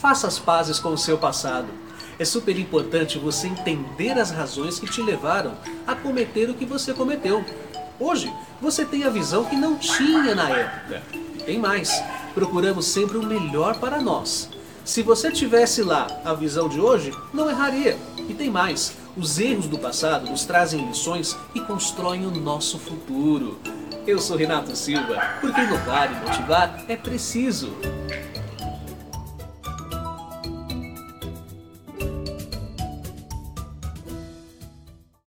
Faça as pazes com o seu passado. É super importante você entender as razões que te levaram a cometer o que você cometeu. Hoje, você tem a visão que não tinha na época. E tem mais, procuramos sempre o melhor para nós. Se você tivesse lá a visão de hoje, não erraria. E tem mais, os erros do passado nos trazem lições e constroem o nosso futuro. Eu sou Renato Silva, porque inovar e motivar é preciso.